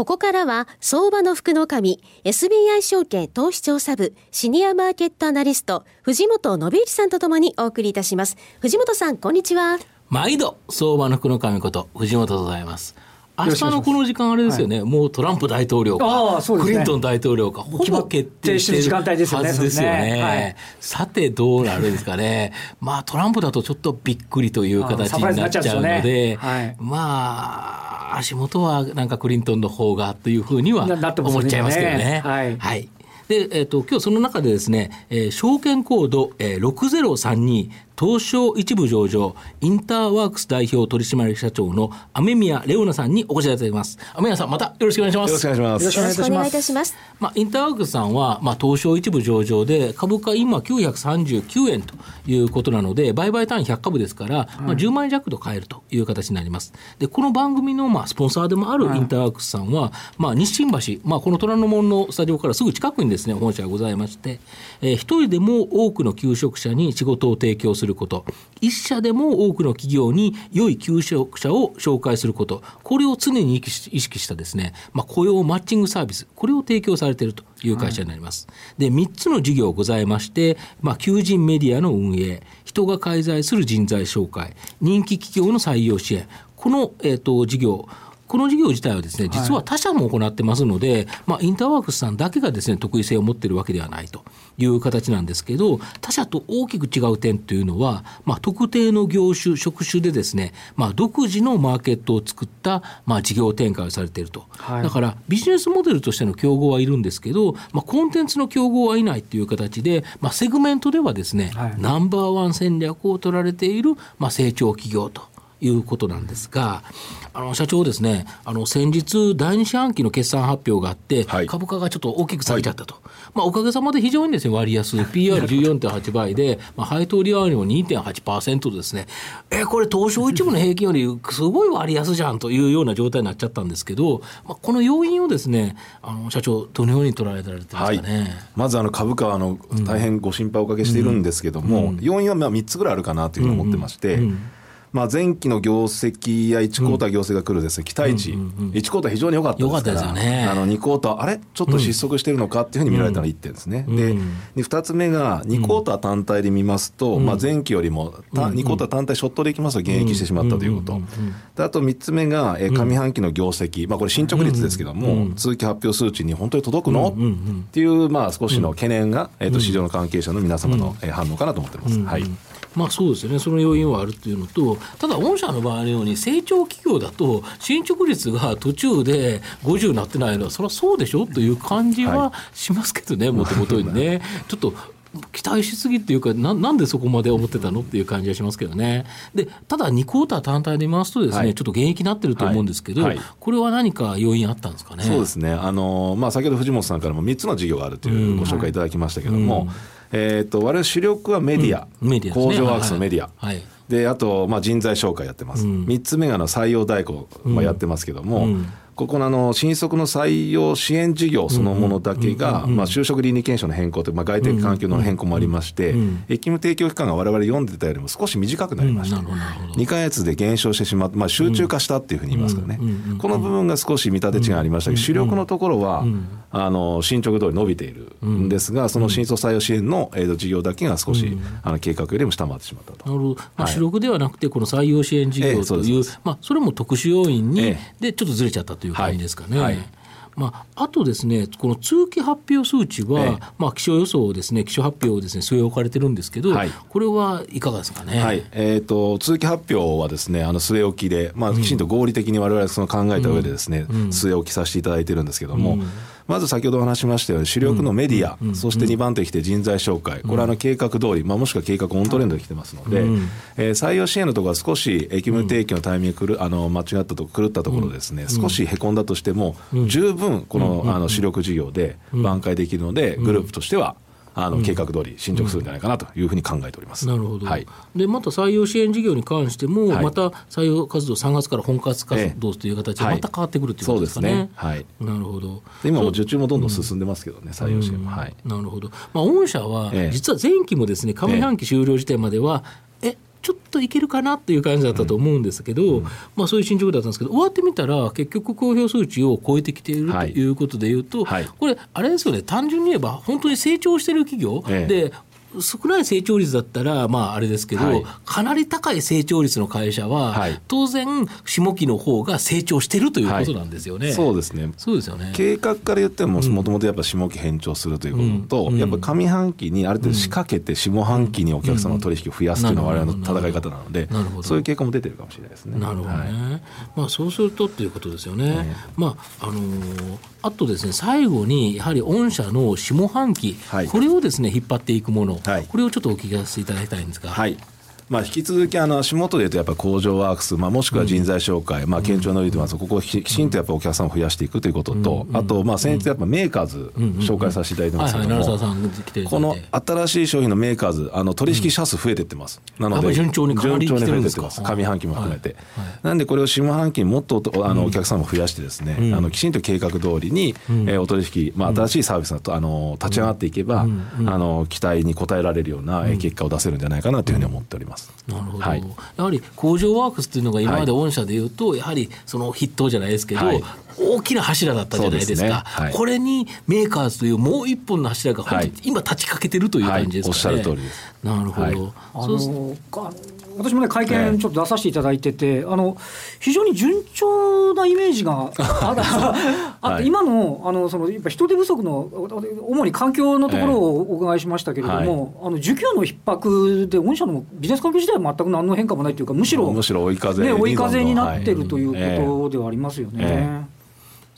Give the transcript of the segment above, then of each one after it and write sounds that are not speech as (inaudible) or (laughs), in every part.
ここからは相場の福の神 SBI 証券投資調査部シニアマーケットアナリスト藤本信之さんとともにお送りいたします。藤本さんこんにちは。毎度相場の福の神こと藤本でございます。明日のこの時間あれですよね、はい、もうトランプ大統領か、ね、クリントン大統領か、ほぼ決定してるはずですよね。よね。はい、さて、どうなるんですかね。(laughs) まあ、トランプだとちょっとびっくりという形になっちゃうので、ね。はい、まあ、足元はなんかクリントンの方がというふうには思っちゃいますけどね。はい、はい。で、えっ、ー、と、今日その中でですね、えー、証券コード、えー、6032東証一部上場、インターワークス代表取締役社長の雨宮レオナさんにお越しいただきます。雨宮さん、またよろしくお願いします。よろしくお願いします。よろしくお願いいたします。まあ、インターワークスさんは、まあ、東証一部上場で、株価今939円ということなので、売買単位100株ですから、まあ、10万円弱と買えるという形になります。で、この番組の、まあ、スポンサーでもあるインターワークスさんは、まあ、日清橋、まあ、この虎ノ門のスタジオからすぐ近くにですね、本社がございまして、えー、一人でも多くの求職者に仕事を提供すること、一社でも多くの企業に良い求職者を紹介すること、これを常に意識したですね、まあ、雇用マッチングサービス、これを提供されているという会社になります。はい、で、3つの事業ございまして、まあ、求人メディアの運営、人が介在する人材紹介、人気企業の採用支援、この、えーと事業、この事業自体はですね、実は他社も行ってますので、はい、まあ、インターワークスさんだけがですね、得意性を持っているわけではないという形なんですけど、他社と大きく違う点というのは、まあ、特定の業種、職種でですね、まあ、独自のマーケットを作った、まあ、事業展開をされていると。はい、だから、ビジネスモデルとしての競合はいるんですけど、まあ、コンテンツの競合はいないという形で、まあ、セグメントではですね、はい、ナンバーワン戦略を取られている、まあ、成長企業と。いうことなんですが、あの社長ですね、あの先日、第二四半期の決算発表があって、はい、株価がちょっと大きく下げちゃったと、はい、まあ、おかげさまで非常にですね割安、PR14.8 倍で、まあ、配当利回りも2.8%ですね、えこれ、東証一部の平均よりすごい割安じゃんというような状態になっちゃったんですけど、まあ、この要因をですねあの社長、どのように捉えられてますかね、はい、まずあの株価はあの大変ご心配をおかけしているんですけども、うん。うん、要因はまあ3つぐらいあるかなというふうに思ってまして。うん。うんまあ、前期の業績や1クォーター業績が来るです、ね、期待値、うんうんうん、1クォーター非常に良かったですから、ね、あの2クォーター、あれ、ちょっと失速してるのかっていうふうに見られたのが1点ですね、うん、で2つ目が2クォーター単体で見ますと、うん、まあ、前期よりもた2クォーター単体ショットでいきますと減益してしまったということ、であと3つ目が、え上半期の業績、まあ、これ、進捗率ですけども、通期発表数値に本当に届くの、っていう、まあ、少しの懸念が、えー、と市場の関係者の皆様の、え反応かなと思ってます。はい。まあそうですよね、その要因はあるというのと、ただ、御社の場合のように、成長企業だと、進捗率が途中で50になってないのは、それはそうでしょという感じはしますけどね、もともとにね。(laughs) ちょっと期待しすぎっていうかな、なんでそこまで思ってたのっていう感じがしますけどね。で、ただ2クォーター単体で見ますとですね、はい、ちょっと減益になってると思うんですけど、はい。はい、これは何か要因あったんですかね？そうですね。あの、まあ、先ほど藤本さんからも3つの事業があるというご紹介いただきましたけども、うん。えーと、我々主力はメディア、うん、メディアね、工場ワークスのメディア、はい。はい、であと、まあ、人材紹介やってます、うん、3つ目がの採用代行、まあ、やってますけども、うんここのあの新卒の採用支援事業そのものだけが、まあ、就職倫理検証の変更と、まあ、外的環境の変更もありまして、役務提供期間がわれわれ読んでたよりも少し短くなりました、2か月で減少してしまって、まあ、集中化したっていうふうに言いますかね、この部分が少し見立て違いありましたけど、主力のところは、あの進捗通り伸びているんですが、その新卒採用支援の、えー、事業だけが少し、あの計画よりも下回ってしまったと。なるほど、まあ、主力ではなくて、この採用支援事業という、まあ、それも特殊要因に、でちょっとずれちゃったという感じですかね。はい。まあ、あとですね、この通期発表数値は、ええ、まあ、気象予想ですね、気象発表をですね、据え置かれてるんですけど、はい、これはいかがですかね？はい、えっ、ー、と、通期発表はですね、あの据え置きで、まあ、きちんと合理的にわれわれその考えた上でですね、うん、据え置きさせていただいてるんですけども、うんまず先ほどお話しましたように、主力のメディア、そして2番手来て人材紹介、これはあの計画通り、まあ、もしくは計画オントレンドで来てますので、えー、採用支援のところは少し役務提供のタイミングくるあの間違ったと狂ったところですね、少しへこんだとしても、十分このあの主力事業で挽回できるので、グループとしては、あの計画通り進捗するんじゃないかなというふうに考えております。なるほど、はい、でまた採用支援事業に関しても、また採用活動3月から本格活動という形でまた変わってくるということですかね。はい、なるほど。今も受注もどんどん進んでますけどね、採用支援も。はい、なるほど、まあ、御社は、実は前期もですね上半期終了時点までは、えちょっといけるかなっていう感じだったと思うんですけど、うん、まあ、そういう進捗だったんですけど終わってみたら結局公表数値を超えてきているということでいうと、はい。はい、これあれですよね。単純に言えば本当に成長している企業、ええ、で少ない成長率だったら、まあ、あれですけど、はい、かなり高い成長率の会社は、はい、当然、下期の方が成長してるということなんですよね。はい、そうですね。そうですよね。計画から言っても、もともとやっぱ下期変調するということと、うん、やっぱ上半期にある程度仕掛けて、下半期にお客様の取引を増やすというのが我々の戦い方なので、そういう傾向も出てるかもしれないですね。なるほどね。まあ、そうするとっていうことですよね。まあ、あのーあとですね最後にやはり御社の下半期、はい、これをですね引っ張っていくもの、はい、これをちょっとお聞かせいただきたいんですが。はいまあ、引き続きあの足元でいうとやっぱ工場ワークス、まあ、もしくは人材紹介、まあ、堅調のいてます、ここをきちんとやっぱお客さんを増やしていくということと、あとまあ先日やっぱメーカーズ紹介させていただいてますけども、この新しい商品のメーカーズあの取引者数増えてってます、なので順調に増えてってます。上半期も含めて、なんでこれを下半期にもっとあのお客さんを増やしてですね、あのきちんと計画通りに、えお取引、まあ、新しいサービスがあの立ち上がっていけば、あの期待に応えられるような結果を出せるんじゃないかなというふうに思っております。なるほど、はい。やはり工場ワークスっていうのが今まで御社でいうと、やはりその筆頭じゃないですけど、大きな柱だったじゃないですか、ね。はい、これにメーカーズというもう一本の柱が本当に今立ちかけてるという感じですかね、はい、おっしゃる通りです。なるほど、はい、あの私もね会見ちょっと出させていただいてて、あの非常に順調なイメージが (laughs) あって、今のあのそのやっぱ人手不足の主に環境のところをお伺いしましたけれども、あの需給の逼迫で御社のビジネス環境自体は全く何の変化もないというかむしろむしろ追い風,、ね、追い風になってるということではありますよね。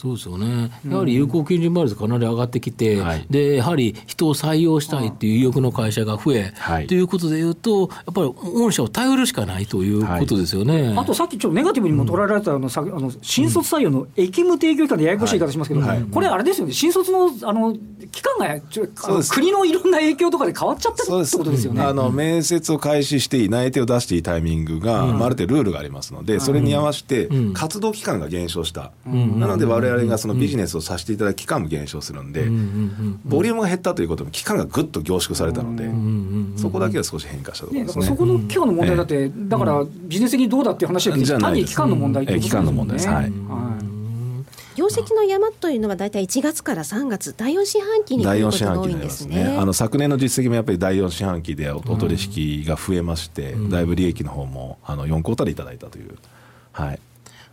そうですよね、やはり有効求人倍率かなり上がってきて、うん、でやはり人を採用したいっていう意欲の会社が増え、はい、ということでいうと、やっぱり御社を頼るしかないということですよね、はい、あとさっきちょっとネガティブにも取られたあの、うん、あの新卒採用の役務提供機関でややこしい言い方しますけど、はい、これ、あれですよね、新卒のあの期間がちょ国のいろんな影響とかで変わっちゃってるってことですよね。あの面接を開始していい、内定を出していいタイミングが、うん、ある程度ルールがありますので、それに合わせて活動期間が減少した、なので、われわれがそのビジネススをさせていただく期間も減少するんで、ボリュームが減ったということも期間がぐっと凝縮されたので、そこだけは少し変化したところですね。そこの期間の問題だって、だからビジネス的にどうだっていう話だけど、単に期間の問題ってことですね。期間の問題です。はい。業績の山というのは大体1月から3月第4四半期に第4四半期になりますね。あの昨年の実績もやっぱり第4四半期でお取引が増えまして、だいぶ利益の方もあの4クォーターでいただいたという。はい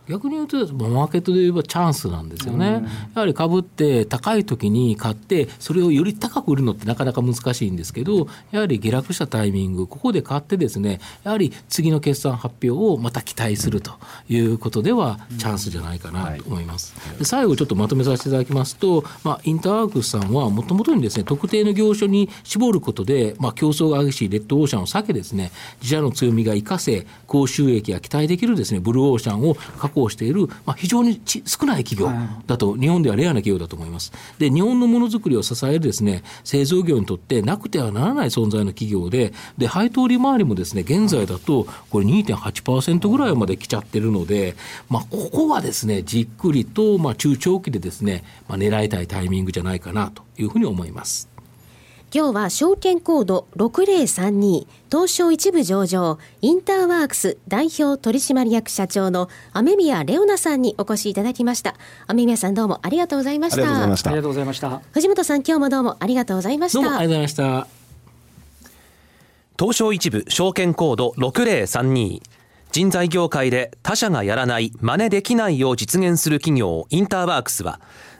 逆に言うとマーケットで言えばチャンスなんですよね、やはり株って高い時に買ってそれをより高く売るのってなかなか難しいんですけどやはり下落したタイミングここで買ってですねやはり次の決算発表をまた期待するということではチャンスじゃないかなと思います、で最後ちょっとまとめさせていただきますと、まあ、インターワークスさんはもともとにですね特定の業種に絞ることで、まあ、競争が激しいレッドオーシャンを避けですね自社の強みが生かせ高収益が期待できるですねブルーオーシャンを確行している、まあ、非常に少ない企業だと、日本ではレアな企業だと思います。で、日本のものづくりを支えるですね、製造業にとってなくてはならない存在の企業で、で、配当利回りもですね、現在だと、これ2.8%ぐらいまで来ちゃってるので、まあ、ここはですね、じっくりと、まあ、中長期でですね、まあ、狙いたいタイミングじゃないかなというふうに思います。今日は証券コード6032東証一部上場インターワークス代表取締役社長の雨宮レオナさんにお越しいただきました。雨宮さんどうもありがとうございました。ありがとうございました。ありがとうございました。藤本さん今日もどうもありがとうございました。どうもありがとうございました。東証一部証券コード6032人材業界で他社がやらない真似できないよう実現する企業インターワークスは